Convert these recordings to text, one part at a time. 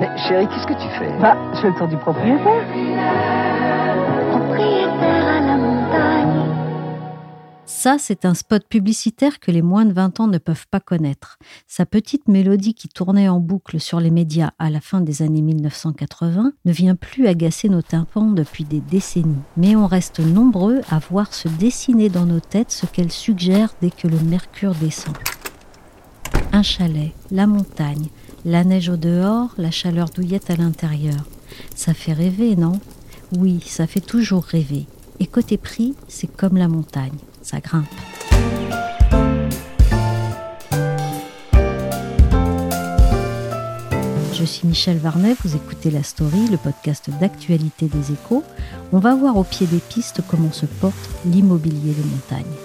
Mais chérie, qu'est-ce que tu fais? Bah, je fais le tour du propriétaire. Propriétaire à la montagne. Ça, c'est un spot publicitaire que les moins de 20 ans ne peuvent pas connaître. Sa petite mélodie qui tournait en boucle sur les médias à la fin des années 1980 ne vient plus agacer nos tympans depuis des décennies. Mais on reste nombreux à voir se dessiner dans nos têtes ce qu'elle suggère dès que le mercure descend. Un chalet, la montagne, la neige au dehors, la chaleur douillette à l'intérieur. Ça fait rêver, non? Oui, ça fait toujours rêver. Et côté prix, c'est comme la montagne, ça grimpe. Je suis Michel Varnet, vous écoutez La Story, le podcast d'actualité des échos. On va voir au pied des pistes comment se porte l'immobilier de montagne.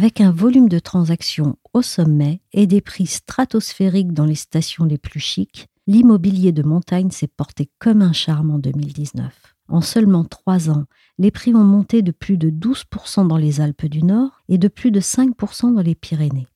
Avec un volume de transactions au sommet et des prix stratosphériques dans les stations les plus chics, l'immobilier de montagne s'est porté comme un charme en 2019. En seulement trois ans, les prix ont monté de plus de 12% dans les Alpes du Nord et de plus de 5% dans les Pyrénées.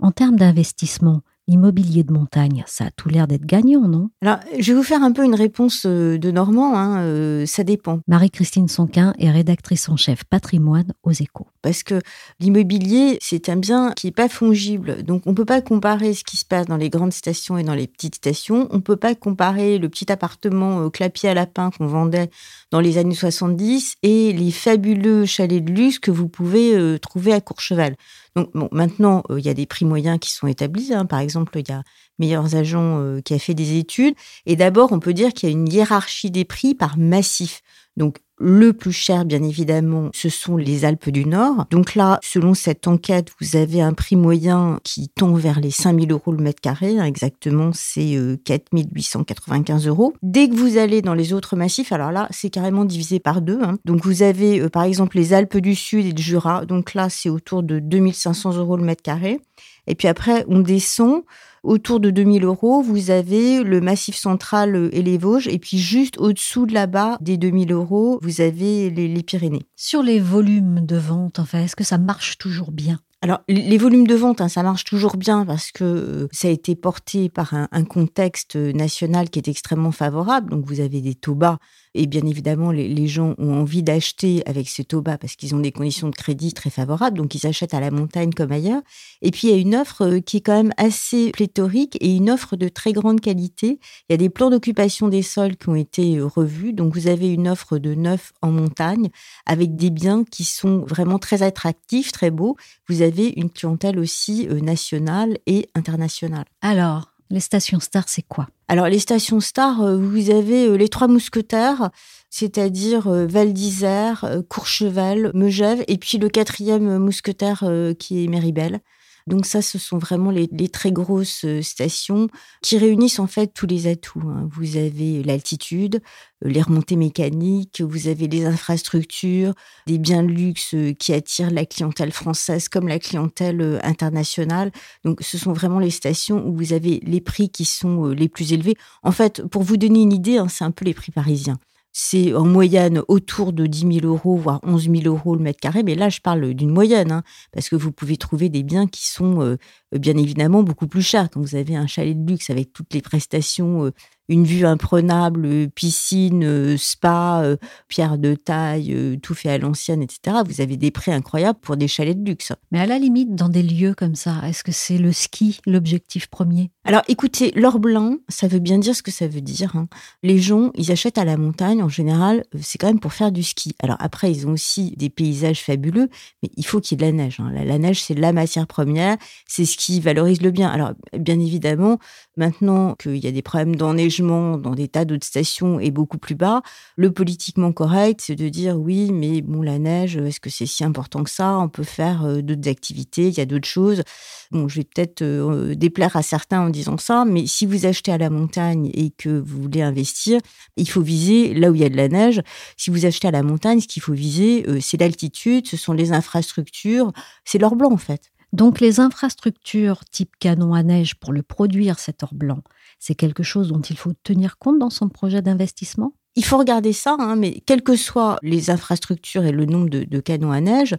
En termes d'investissement, l'immobilier de montagne, ça a tout l'air d'être gagnant, non? Alors, je vais vous faire un peu une réponse euh, de Normand, hein, euh, ça dépend. Marie-Christine Sonquin est rédactrice en chef patrimoine aux échos. Parce que l'immobilier, c'est un bien qui n'est pas fongible. Donc, on ne peut pas comparer ce qui se passe dans les grandes stations et dans les petites stations. On ne peut pas comparer le petit appartement au clapier à lapin qu'on vendait dans les années 70 et les fabuleux chalets de luxe que vous pouvez euh, trouver à Courchevel. Donc, bon, maintenant, euh, il y a des prix moyens qui sont établis. hein. Par exemple, il y a Meilleurs Agents euh, qui a fait des études. Et d'abord, on peut dire qu'il y a une hiérarchie des prix par massif. Donc, le plus cher, bien évidemment, ce sont les Alpes du Nord. Donc là, selon cette enquête, vous avez un prix moyen qui tend vers les 5000 euros le mètre carré. hein, exactement, c'est euh, 4895 euros. Dès que vous allez dans les autres massifs, alors là, c'est carrément divisé par deux. hein. Donc vous avez, euh, par exemple, les Alpes du Sud et le Jura. Donc là, c'est autour de 2500 euros le mètre carré. Et puis après, on descend. Autour de 2000 euros, vous avez le Massif central euh, et les Vosges. Et puis juste au-dessous de là-bas, des 2000 euros, vous avez les, les Pyrénées. Sur les volumes de vente, enfin, est-ce que ça marche toujours bien? Alors, les volumes de vente, hein, ça marche toujours bien parce que euh, ça a été porté par un, un contexte national qui est extrêmement favorable. Donc, vous avez des taux bas et bien évidemment, les, gens ont envie d'acheter avec ces taux bas parce qu'ils ont des conditions de crédit très favorables. Donc, ils achètent à la montagne comme ailleurs. Et puis, il y a une offre euh, qui est quand même assez pléthorique et une offre de très grande qualité. Il y a des plans d'occupation des sols qui ont été euh, revus. Donc, vous avez une offre de neuf en montagne avec des biens qui sont vraiment très attractifs, très beaux. Vous avez une clientèle aussi euh, nationale et internationale. Alors, les stations stars, c'est quoi? Alors, les stations stars, euh, vous avez euh, les trois mousquetaires, c'est-à-dire euh, Val d'Isère, Courchevel, Megève, et puis le quatrième mousquetaire qui est Méribel. Donc ça, ce sont vraiment les, très grosses euh, stations qui réunissent en fait tous les atouts. hein. Vous avez l'altitude, euh, les remontées mécaniques, vous avez les infrastructures, des biens de luxe euh, qui attirent la clientèle française comme la clientèle internationale. Donc ce sont vraiment les stations où vous avez les prix qui sont les plus élevés. En fait, pour vous donner une idée, hein, c'est un peu les prix parisiens. C'est en moyenne autour de 10 000 euros, voire 11 000 euros le mètre carré. Mais là, je parle d'une moyenne, hein, parce que vous pouvez trouver des biens qui sont euh, bien évidemment beaucoup plus chers. Quand vous avez un chalet de luxe avec toutes les prestations, euh, une vue imprenable, euh, piscine, euh, spa, euh, pierre de taille, euh, tout fait à l'ancienne, etc. Vous avez des prix incroyables pour des chalets de luxe. Mais à la limite, dans des lieux comme ça, est-ce que c'est le ski l'objectif premier? Alors écoutez, l'or blanc, ça veut bien dire ce que ça veut dire. hein. Les gens, ils achètent à la montagne, en général, euh, c'est quand même pour faire du ski. Alors après, ils ont aussi des paysages fabuleux, mais il faut qu'il y ait de la neige. hein. La, la neige, c'est la matière première, c'est ce qui valorise le bien. Alors bien évidemment, maintenant qu'il y a des problèmes d'enneigement, dans des tas d'autres stations est beaucoup plus bas. Le politiquement correct, c'est de dire oui, mais bon, la neige, est-ce que c'est si important que ça? On peut faire euh, d'autres activités, il y a d'autres choses. Bon, je vais peut-être euh, déplaire à certains en disant ça, mais si vous achetez à la montagne et que vous voulez investir, il faut viser là où il y a de la neige. Si vous achetez à la montagne, ce qu'il faut viser, euh, c'est l'altitude, ce sont les infrastructures, c'est l'or blanc en fait. Donc les infrastructures type canon à neige pour le produire, cet or blanc, c'est quelque chose dont il faut tenir compte dans son projet d'investissement? Il faut regarder ça, hein, mais quelles que soient les infrastructures et le nombre de canons à neige,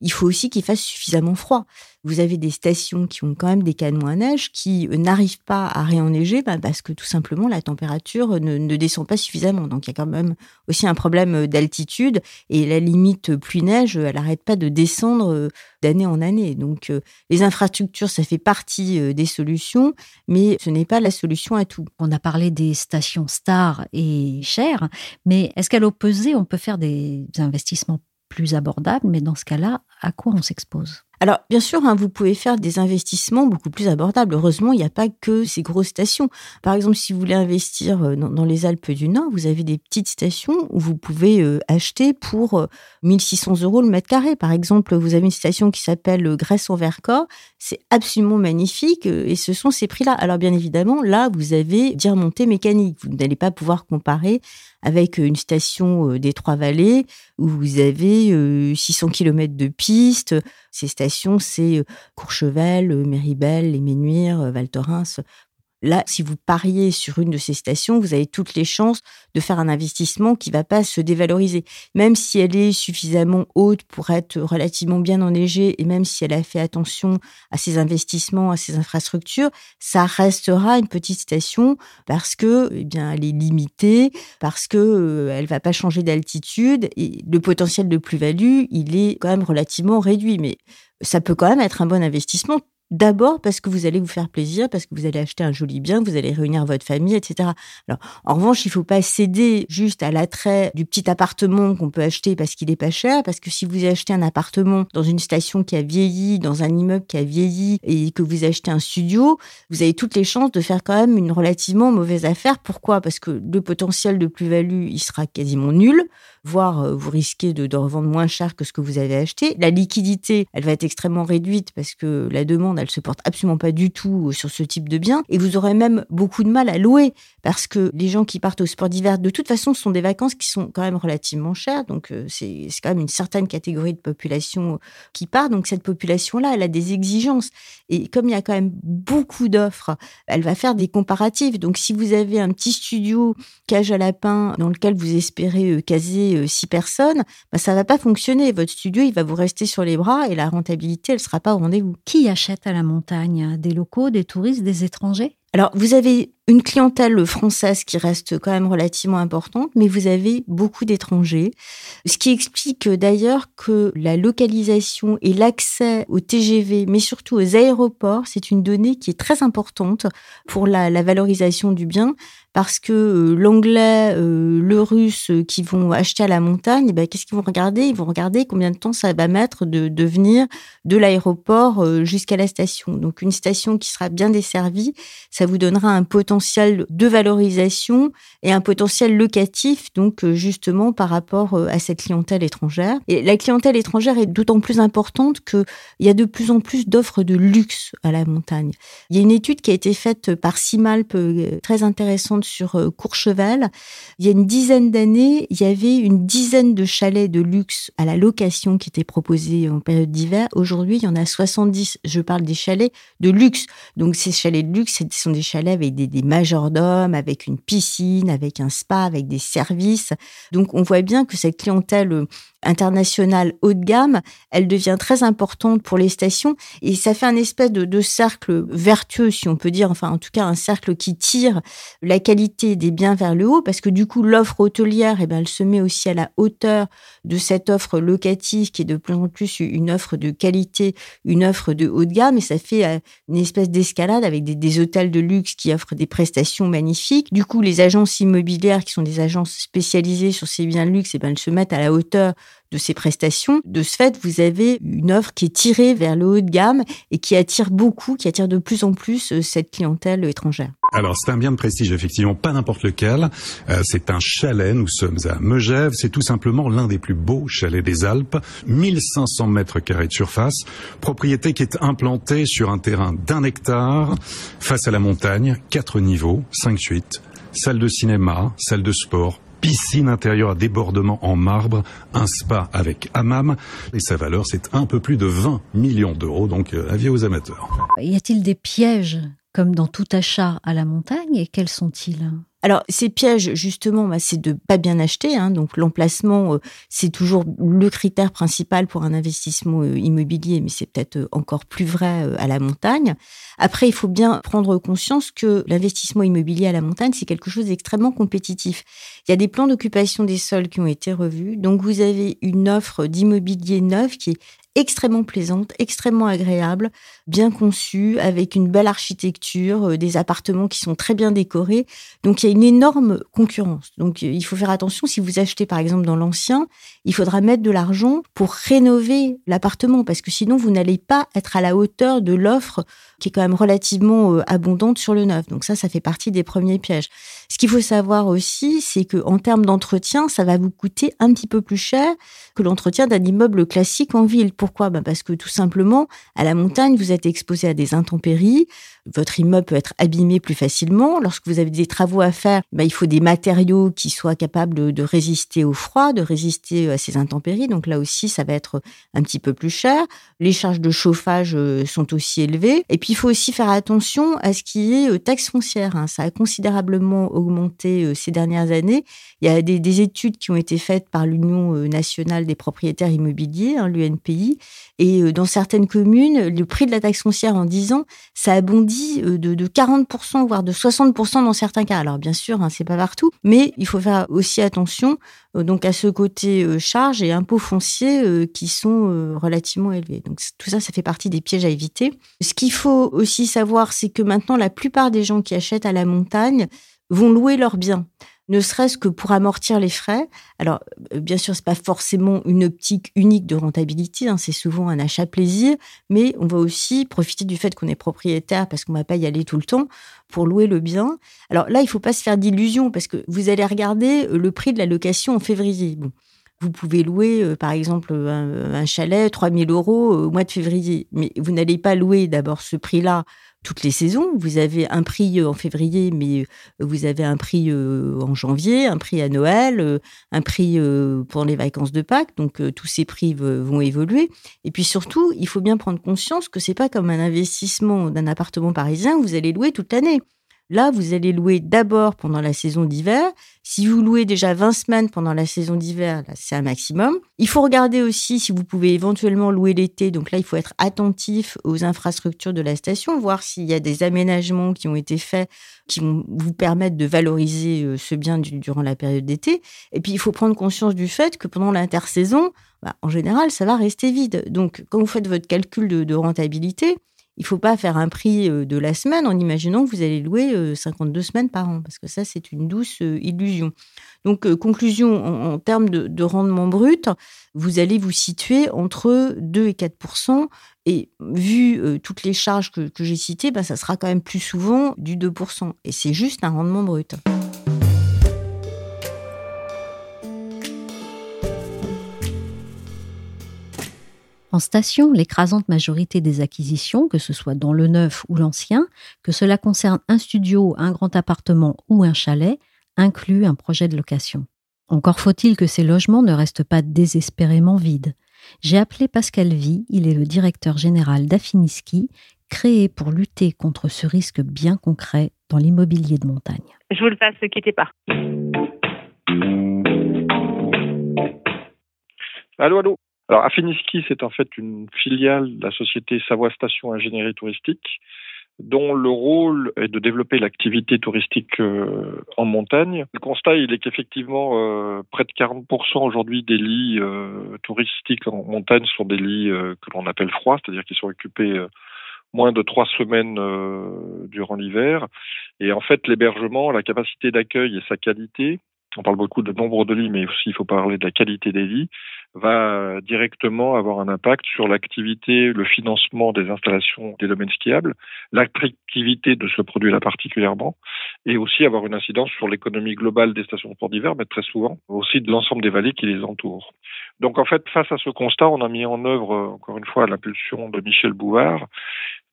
il faut aussi qu'il fasse suffisamment froid. Vous avez des stations qui ont quand même des canons à neige qui euh, n'arrivent pas à réenneiger bah, parce que tout simplement la température ne, descend pas suffisamment. Donc il y a quand même aussi un problème euh, d'altitude et la limite pluie neige, elle n'arrête pas de descendre euh, d'année en année. Donc les infrastructures, ça fait partie des solutions, mais ce n'est pas la solution à tout. On a parlé des stations stars et chères, mais est-ce qu'à l'opposé, on peut faire des investissements plus abordable, mais dans ce cas-là, à quoi on s'expose? Alors, bien sûr, hein, vous pouvez faire des investissements beaucoup plus abordables. Heureusement, il n'y a pas que ces grosses stations. Par exemple, si vous voulez investir euh, dans, les Alpes du Nord, vous avez des petites stations où vous pouvez euh, acheter pour 1600 euh, euros le mètre carré. Par exemple, vous avez une station qui s'appelle Grèce en Vercors. C'est absolument magnifique et ce sont ces prix-là. Alors, bien évidemment, là, vous avez des remontées mécaniques. Vous n'allez pas pouvoir comparer avec une station des Trois-Vallées où vous avez 600 km de piste. Ces stations, c'est Courchevel, Méribel, Les Ménuires, Val Thorens. Là, si vous pariez sur une de ces stations, vous avez toutes les chances de faire un investissement qui va pas se dévaloriser. Même si elle est suffisamment haute pour être relativement bien enneigée et même si elle a fait attention à ses investissements, à ses infrastructures, ça restera une petite station parce que, eh bien, elle est limitée, parce que euh, elle va pas changer d'altitude et le potentiel de plus-value, il est quand même relativement réduit. Mais ça peut quand même être un bon investissement D'abord parce que vous allez vous faire plaisir, parce que vous allez acheter un joli bien, vous allez réunir votre famille, etc. Alors, en revanche, il faut pas céder juste à l'attrait du petit appartement qu'on peut acheter parce qu'il est pas cher, parce que si vous achetez un appartement dans une station qui a vieilli, dans un immeuble qui a vieilli, et que vous achetez un studio, vous avez toutes les chances de faire quand même une relativement mauvaise affaire. Pourquoi? Parce que le potentiel de plus-value, il sera quasiment nul voire euh, vous risquez de, de, revendre moins cher que ce que vous avez acheté. La liquidité, elle va être extrêmement réduite parce que la demande, elle se porte absolument pas du tout euh, sur ce type de bien. Et vous aurez même beaucoup de mal à louer parce que les gens qui partent au sport d'hiver, de toute façon, ce sont des vacances qui sont quand même relativement chères. Donc, euh, c'est quand même une certaine catégorie de population qui part. Donc, cette population-là, elle a des exigences. Et comme il y a quand même beaucoup d'offres, elle va faire des comparatifs. Donc, si vous avez un petit studio cage à lapin dans lequel vous espérez caser euh, six personnes, bah, ça va pas fonctionner. Votre studio, il va vous rester sur les bras et la rentabilité, elle sera pas au rendez-vous. Qui achète à la montagne Des locaux, des touristes, des étrangers? Alors, vous avez une clientèle française qui reste quand même relativement importante, mais vous avez beaucoup d'étrangers, ce qui explique d'ailleurs que la localisation et l'accès au TGV, mais surtout aux aéroports, c'est une donnée qui est très importante pour la, valorisation du bien, parce que euh, l'anglais, euh, le russe euh, qui vont acheter à la montagne, ben, qu'est-ce qu'ils vont regarder? Ils vont regarder combien de temps ça va mettre de, venir de l'aéroport jusqu'à la station. Donc une station qui sera bien desservie, vous donnera un potentiel de valorisation et un potentiel locatif, donc euh, justement par rapport euh, à cette clientèle étrangère. Et la clientèle étrangère est d'autant plus importante qu'il y a de plus en plus d'offres de luxe à la montagne. Il y a une étude qui a été faite par Simalp, euh, très intéressante sur Courchevel. Il y a une dizaine d'années, il y avait une dizaine de chalets de luxe à la location qui étaient proposés en période d'hiver. Aujourd'hui, il y en a 70. Je parle des chalets de luxe. Donc ces chalets de luxe, des chalets avec des, majordomes, avec une piscine, avec un spa, avec des services. Donc on voit bien que cette clientèle euh, internationale haut de gamme, elle devient très importante pour les stations. Et ça fait un espèce de, cercle vertueux, si on peut dire, enfin en tout cas un cercle qui tire la qualité des biens vers le haut. Parce que du coup l'offre hôtelière, eh ben, elle se met aussi à la hauteur de cette offre locative qui est de plus en plus une offre de qualité, une offre de haut de gamme. Et ça fait euh, une espèce d'escalade avec des, des hôtels de luxe qui offrent des prestations magnifiques. Du coup, les agences immobilières qui sont des agences spécialisées sur ces biens de luxe, eh ben, elles se mettent à la hauteur de ces prestations. De ce fait, vous avez une offre qui est tirée vers le haut de gamme et qui attire beaucoup, qui attire de plus en plus euh, cette clientèle étrangère. Alors c'est un bien de prestige, effectivement, pas n'importe lequel. Euh, c'est un chalet, nous sommes à Megève, c'est tout simplement l'un des plus beaux chalets des Alpes, 1500 mètres carrés de surface, propriété qui est implantée sur un terrain d'un hectare, face à la montagne, quatre niveaux, cinq suites, salle de cinéma, salle de sport, piscine intérieure à débordement en marbre, un spa avec hammam, et sa valeur c'est un peu plus de 20 millions d'euros, donc euh, avis aux amateurs. Y a-t-il des pièges comme dans tout achat à la montagne, et quels sont-ils? Alors, ces pièges, justement, bah, c'est de pas bien acheter. Hein, donc, l'emplacement, euh, c'est toujours le critère principal pour un investissement euh, immobilier, mais c'est peut-être euh, encore plus vrai à la montagne. Après, il faut bien prendre conscience que l'investissement immobilier à la montagne, c'est quelque chose d'extrêmement compétitif. Il y a des plans d'occupation des sols qui ont été revus. Donc, vous avez une offre d'immobilier neuf qui est extrêmement plaisante, extrêmement agréable, bien conçue, avec une belle architecture, euh, des appartements qui sont très bien décorés. Donc il y a une énorme concurrence. Donc il faut faire attention si vous achetez par exemple dans l'ancien, il faudra mettre de l'argent pour rénover l'appartement parce que sinon vous n'allez pas être à la hauteur de l'offre qui est quand même relativement euh, abondante sur le neuf. Donc ça, ça fait partie des premiers pièges. Ce qu'il faut savoir aussi, c'est que en termes d'entretien, ça va vous coûter un petit peu plus cher que l'entretien d'un immeuble classique en ville. Pourquoi? Ben Parce que tout simplement, à la montagne, vous êtes exposé à des intempéries, votre immeuble peut être abîmé plus facilement. Lorsque vous avez des travaux à faire, ben, il faut des matériaux qui soient capables de, résister au froid, de résister à ces intempéries. Donc là aussi, ça va être un petit peu plus cher. Les charges de chauffage euh, sont aussi élevées. Et puis, il faut aussi faire attention à ce qui est euh, taxe foncière. Hein. Ça a considérablement augmenté euh, ces dernières années. Il y a des, des études qui ont été faites par l'Union nationale des propriétaires immobiliers, hein, l'UNPI. Et dans certaines communes, le prix de la taxe foncière en 10 ans, ça a bondi euh, de, 40%, voire de 60% dans certains cas. Alors bien sûr, hein, c'est pas partout, mais il faut faire aussi attention euh, donc à ce côté euh, charges et impôts fonciers qui sont relativement élevés. Donc tout ça, ça fait partie des pièges à éviter. Ce qu'il faut aussi savoir, c'est que maintenant, la plupart des gens qui achètent à la montagne vont louer leurs biens ne serait-ce que pour amortir les frais. Alors, euh, bien sûr, c'est pas forcément une optique unique de rentabilité, hein, c'est souvent un achat plaisir, mais on va aussi profiter du fait qu'on est propriétaire parce qu'on va pas y aller tout le temps pour louer le bien. Alors là, il faut pas se faire d'illusions parce que vous allez regarder euh, le prix de la location en février. Vous pouvez louer, euh, par exemple, un, un chalet 3000 euros au mois de février, mais vous n'allez pas louer d'abord ce prix-là toutes les saisons. Vous avez un prix euh, en février, mais euh, vous avez un prix euh, en janvier, un prix à Noël, un prix pendant les vacances de Pâques. Donc tous ces prix vont évoluer. Et puis surtout, il faut bien prendre conscience que c'est pas comme un investissement d'un appartement parisien vous allez louer toute l'année. Là, vous allez louer d'abord pendant la saison d'hiver. Si vous louez déjà 20 semaines pendant la saison d'hiver, c'est un maximum. Il faut regarder aussi si vous pouvez éventuellement louer l'été. Donc là, il faut être attentif aux infrastructures de la station, voir s'il y a des aménagements qui ont été faits qui vont vous permettre de valoriser euh, ce bien durant la période d'été. Et puis, il faut prendre conscience du fait que pendant l'intersaison, bah, en général, ça va rester vide. Donc, quand vous faites votre calcul de rentabilité, il faut pas faire un prix euh, de la semaine en imaginant que vous allez louer 52 euh, semaines par an, parce que ça, c'est une douce euh, illusion. Donc, conclusion, en, termes de, rendement brut, vous allez vous situer entre 2 et 4% et vu toutes les charges que, j'ai citées, ben, ça sera quand même plus souvent du 2% Et c'est juste un rendement brut. En station, l'écrasante majorité des acquisitions, que ce soit dans le neuf ou l'ancien, que cela concerne un studio, un grand appartement ou un chalet, inclut un projet de location. Encore faut-il que ces logements ne restent pas désespérément vides. J'ai appelé Pascal Vie, il est le directeur général d'Affiniski, créé pour lutter contre ce risque bien concret dans l'immobilier de montagne. Je vous le passe, ne quittez pas. Allô, allô alors, Affiniski, c'est en fait une filiale de la société Savoie Station Ingénierie Touristique, dont le rôle est de développer l'activité touristique euh, en montagne. Le constat, il est qu'effectivement, euh, près de 40% aujourd'hui des lits euh, touristiques en montagne sont des lits que l'on appelle froids, c'est-à-dire qu'ils sont occupés moins de trois semaines durant l'hiver. Et en fait, l'hébergement, la capacité d'accueil et sa qualité on parle beaucoup de nombre de lits, mais aussi il faut parler de la qualité des lits, va directement avoir un impact sur l'activité, le financement des installations des domaines skiables, l'attractivité de ce produit-là particulièrement, et aussi avoir une incidence sur l'économie globale des stations de sport d'hiver, mais très souvent aussi de l'ensemble des vallées qui les entourent. Donc en fait, face à ce constat, on a mis en œuvre, encore une fois, l'impulsion de Michel Bouvard,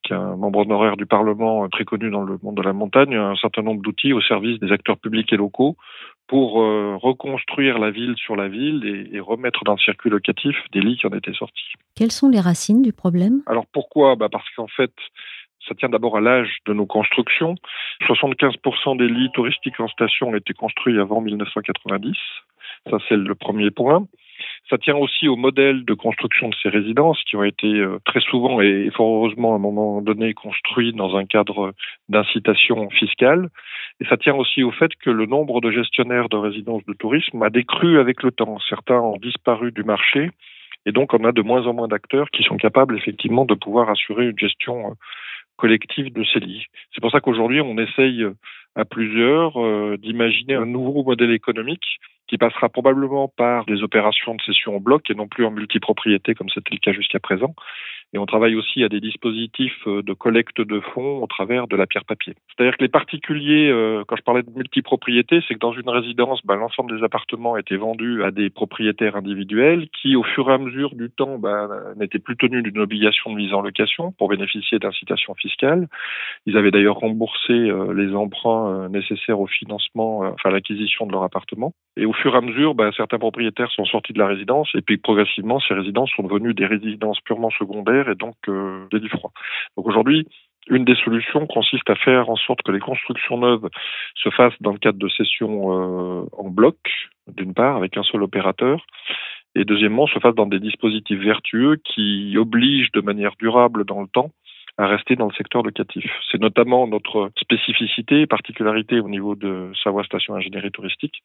qui est un membre honoraire du Parlement très connu dans le monde de la montagne, un certain nombre d'outils au service des acteurs publics et locaux pour euh, reconstruire la ville sur la ville et, et, remettre dans le circuit locatif des lits qui en étaient sortis. Quelles sont les racines du problème? Alors pourquoi? Bah Parce qu'en fait, ça tient d'abord à l'âge de nos constructions. 75% des lits touristiques en station ont été construits avant 1990. Ça, c'est le premier point. Ça tient aussi au modèle de construction de ces résidences qui ont été euh, très souvent et fort heureusement à un moment donné construits dans un cadre d'incitation fiscale. Et ça tient aussi au fait que le nombre de gestionnaires de résidences de tourisme a décru avec le temps. Certains ont disparu du marché et donc on a de moins en moins d'acteurs qui sont capables effectivement de pouvoir assurer une gestion euh, collective de ces lits. C'est pour ça qu'aujourd'hui on essaye à plusieurs euh, d'imaginer un nouveau modèle économique qui passera probablement par des opérations de cession en bloc et non plus en multipropriété comme c'était le cas jusqu'à présent. Et on travaille aussi à des dispositifs euh, de collecte de fonds au travers de la pierre papier. C'est-à-dire que les particuliers, euh, quand je parlais de multipropriété, c'est que dans une résidence, ben, l'ensemble des appartements étaient vendus à des propriétaires individuels qui, au fur et à mesure du temps, ben, n'étaient plus tenus d'une obligation de mise en location pour bénéficier d'incitations fiscales. Ils avaient d'ailleurs remboursé euh, les emprunts nécessaires au financement, enfin l'acquisition de leur appartement. Et au fur et à mesure, ben, certains propriétaires sont sortis de la résidence et puis progressivement, ces résidences sont devenues des résidences purement secondaires et donc euh, des lits froids. Donc aujourd'hui, une des solutions consiste à faire en sorte que les constructions neuves se fassent dans le cadre de sessions euh, en bloc, d'une part, avec un seul opérateur, et deuxièmement, se fassent dans des dispositifs vertueux qui obligent de manière durable dans le temps à rester dans le secteur locatif. C'est notamment notre spécificité et particularité au niveau de Savoie Station Ingénierie Touristique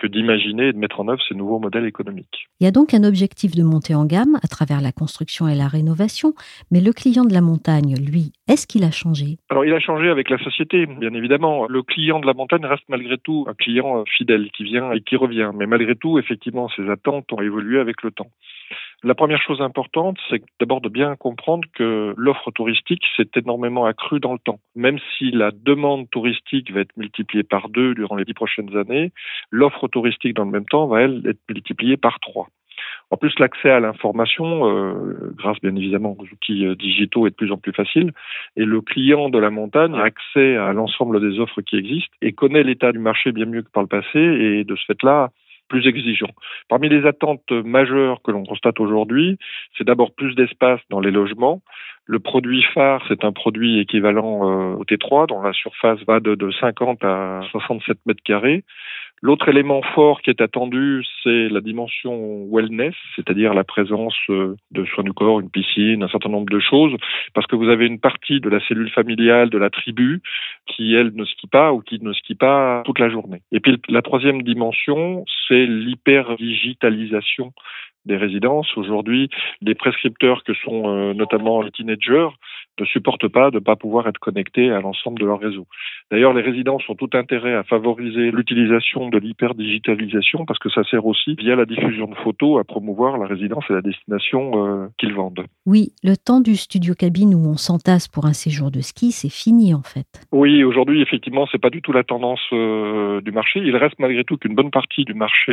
que d'imaginer et de mettre en œuvre ces nouveaux modèles économiques. Il y a donc un objectif de montée en gamme à travers la construction et la rénovation, mais le client de la montagne, lui, est-ce qu'il a changé? Alors il a changé avec la société, bien évidemment. Le client de la montagne reste malgré tout un client euh, fidèle qui vient et qui revient, mais malgré tout, effectivement, ses attentes ont évolué avec le temps. La première chose importante, c'est d'abord de bien comprendre que l'offre touristique s'est énormément accrue dans le temps. Même si la demande touristique va être multipliée par deux durant les dix prochaines années, l'offre touristique dans le même temps va, elle, être multipliée par trois. En plus, l'accès à l'information, euh, grâce bien évidemment aux outils euh, digitaux, est de plus en plus facile. Et le client de la montagne a accès à l'ensemble des offres qui existent et connaît l'état du marché bien mieux que par le passé. Et de ce fait-là, plus exigeant. Parmi les attentes majeures que l'on constate aujourd'hui, c'est d'abord plus d'espace dans les logements. Le produit phare, c'est un produit équivalent euh, au T3, dont la surface va de, de 50 à 67 mètres carrés. L'autre élément fort qui est attendu, c'est la dimension wellness, c'est-à-dire la présence euh, de soins du corps, une piscine, un certain nombre de choses, parce que vous avez une partie de la cellule familiale de la tribu qui, elle, ne skie pas ou qui ne skie pas toute la journée. Et puis la troisième dimension, c'est l'hyper-digitalisation des résidences. Aujourd'hui, les prescripteurs que sont euh, notamment les teenagers ne supportent pas de ne pas pouvoir être connectés à l'ensemble de leur réseau. D'ailleurs, les résidences ont tout intérêt à favoriser l'utilisation de l'hyper-digitalisation parce que ça sert aussi, via la diffusion de photos, à promouvoir la résidence et la destination euh, qu'ils vendent. Oui, le temps du studio cabine où on s'entasse pour un séjour de ski, c'est fini en fait. Oui, aujourd'hui, effectivement, c'est pas du tout la tendance euh, du marché. Il reste malgré tout qu'une bonne partie du marché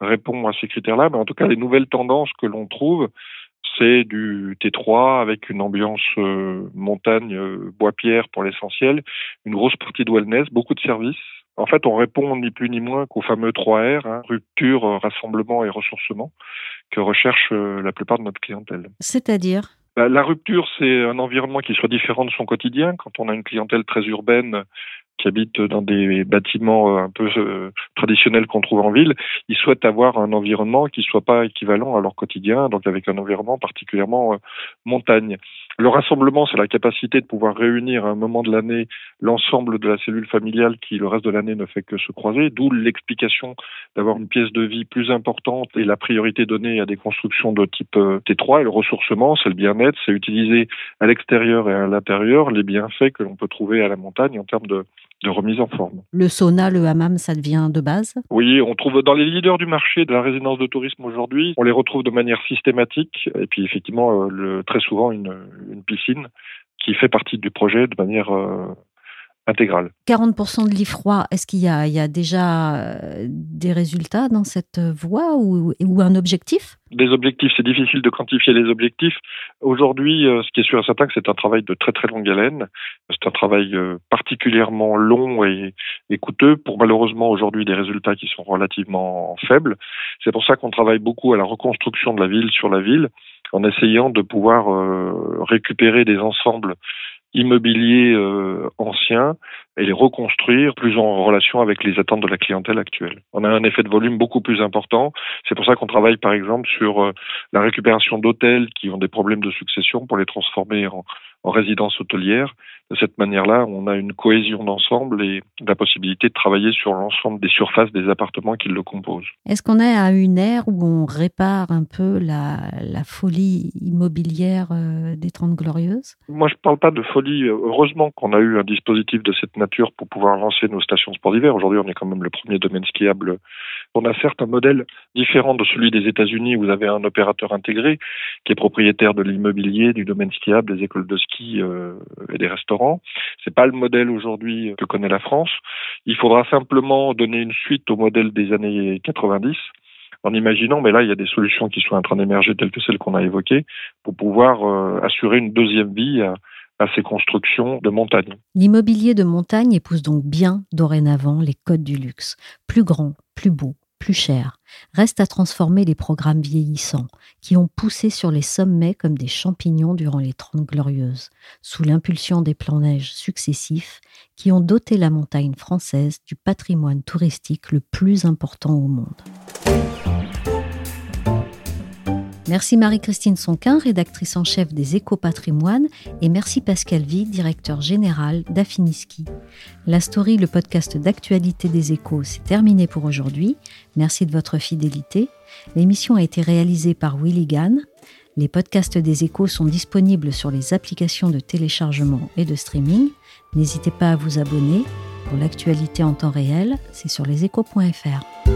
répond à ces critères-là, mais en tout cas, les nouvelles tendances que l'on trouve, c'est du T3 avec une ambiance euh, montagne, euh, bois-pierre pour l'essentiel, une grosse partie de wellness, beaucoup de services. En fait, on répond ni plus ni moins qu'au fameux 3R, hein, rupture, euh, rassemblement et ressourcement, que recherche la plupart de notre clientèle. C'est-à-dire? Bah, la rupture, c'est un environnement qui soit différent de son quotidien. Quand on a une clientèle très urbaine, qui habitent dans des bâtiments euh, un peu euh, traditionnels qu'on trouve en ville, ils souhaitent avoir un environnement qui soit pas équivalent à leur quotidien, donc avec un environnement particulièrement euh, montagne. Le rassemblement, c'est la capacité de pouvoir réunir à un moment de l'année l'ensemble de la cellule familiale qui, le reste de l'année, ne fait que se croiser, d'où l'explication d'avoir une pièce de vie plus importante et la priorité donnée à des constructions de type T3. Et le ressourcement, c'est le bien-être, c'est utiliser à l'extérieur et à l'intérieur les bienfaits que l'on peut trouver à la montagne en termes de de remise en forme. Le sauna, le hammam, ça devient de base? Oui, on trouve dans les leaders du marché de la résidence de tourisme aujourd'hui, on les retrouve de manière systématique et puis effectivement euh, le, très souvent une, une, piscine qui fait partie du projet de manière euh, intégrale. 40% de lits froids, est-ce qu'il y, y a, déjà euh, des résultats dans cette voie ou, ou un objectif? Des objectifs, c'est difficile de quantifier les objectifs. Aujourd'hui, euh, ce qui est sûr et certain, c'est un travail de très très longue haleine. C'est un travail euh, particulièrement long et, et coûteux pour malheureusement aujourd'hui des résultats qui sont relativement faibles. C'est pour ça qu'on travaille beaucoup à la reconstruction de la ville sur la ville en essayant de pouvoir récupérer des ensembles immobiliers euh, anciens et les reconstruire plus en relation avec les attentes de la clientèle actuelle. On a un effet de volume beaucoup plus important. C'est pour ça qu'on travaille par exemple sur euh, la récupération d'hôtels qui ont des problèmes de succession pour les transformer en, en résidence hôtelière. De cette manière-là, on a une cohésion d'ensemble et la possibilité de travailler sur l'ensemble des surfaces des appartements qui le composent. Est-ce qu'on est à une ère où on répare un peu la, la folie immobilière euh, des Trente Glorieuses? Moi, je ne parle pas de folie. Heureusement qu'on a eu un dispositif de cette nature pour pouvoir lancer nos stations de sport d'hiver. Aujourd'hui, on est quand même le premier domaine skiable. On a certes un modèle différent de celui des États-Unis où vous avez un opérateur intégré qui est propriétaire de l'immobilier, du domaine skiable, des écoles de ski euh, et des restaurants. C'est pas le modèle aujourd'hui que connaît la France. Il faudra simplement donner une suite au modèle des années 90 en imaginant, mais là il y a des solutions qui sont en train d'émerger telles que celles qu'on a évoquées pour pouvoir euh, assurer une deuxième vie à, à ces constructions de montagne. L'immobilier de montagne épouse donc bien dorénavant les codes du luxe. Plus grand, plus beau, plus cher. Reste à transformer les programmes vieillissants, qui ont poussé sur les sommets comme des champignons durant les Trente Glorieuses, sous l'impulsion des plans neige successifs qui ont doté la montagne française du patrimoine touristique le plus important au monde. Merci Marie-Christine Sonquin, rédactrice en chef des Éco-Patrimoine, et merci Pascal Vie, directeur général d'Affiniski. La story, le podcast d'actualité des échos, c'est terminé pour aujourd'hui. Merci de votre fidélité. L'émission a été réalisée par Willy Gann. Les podcasts des échos sont disponibles sur les applications de téléchargement et de streaming. N'hésitez pas à vous abonner. Pour l'actualité en temps réel, c'est sur leséchos.fr.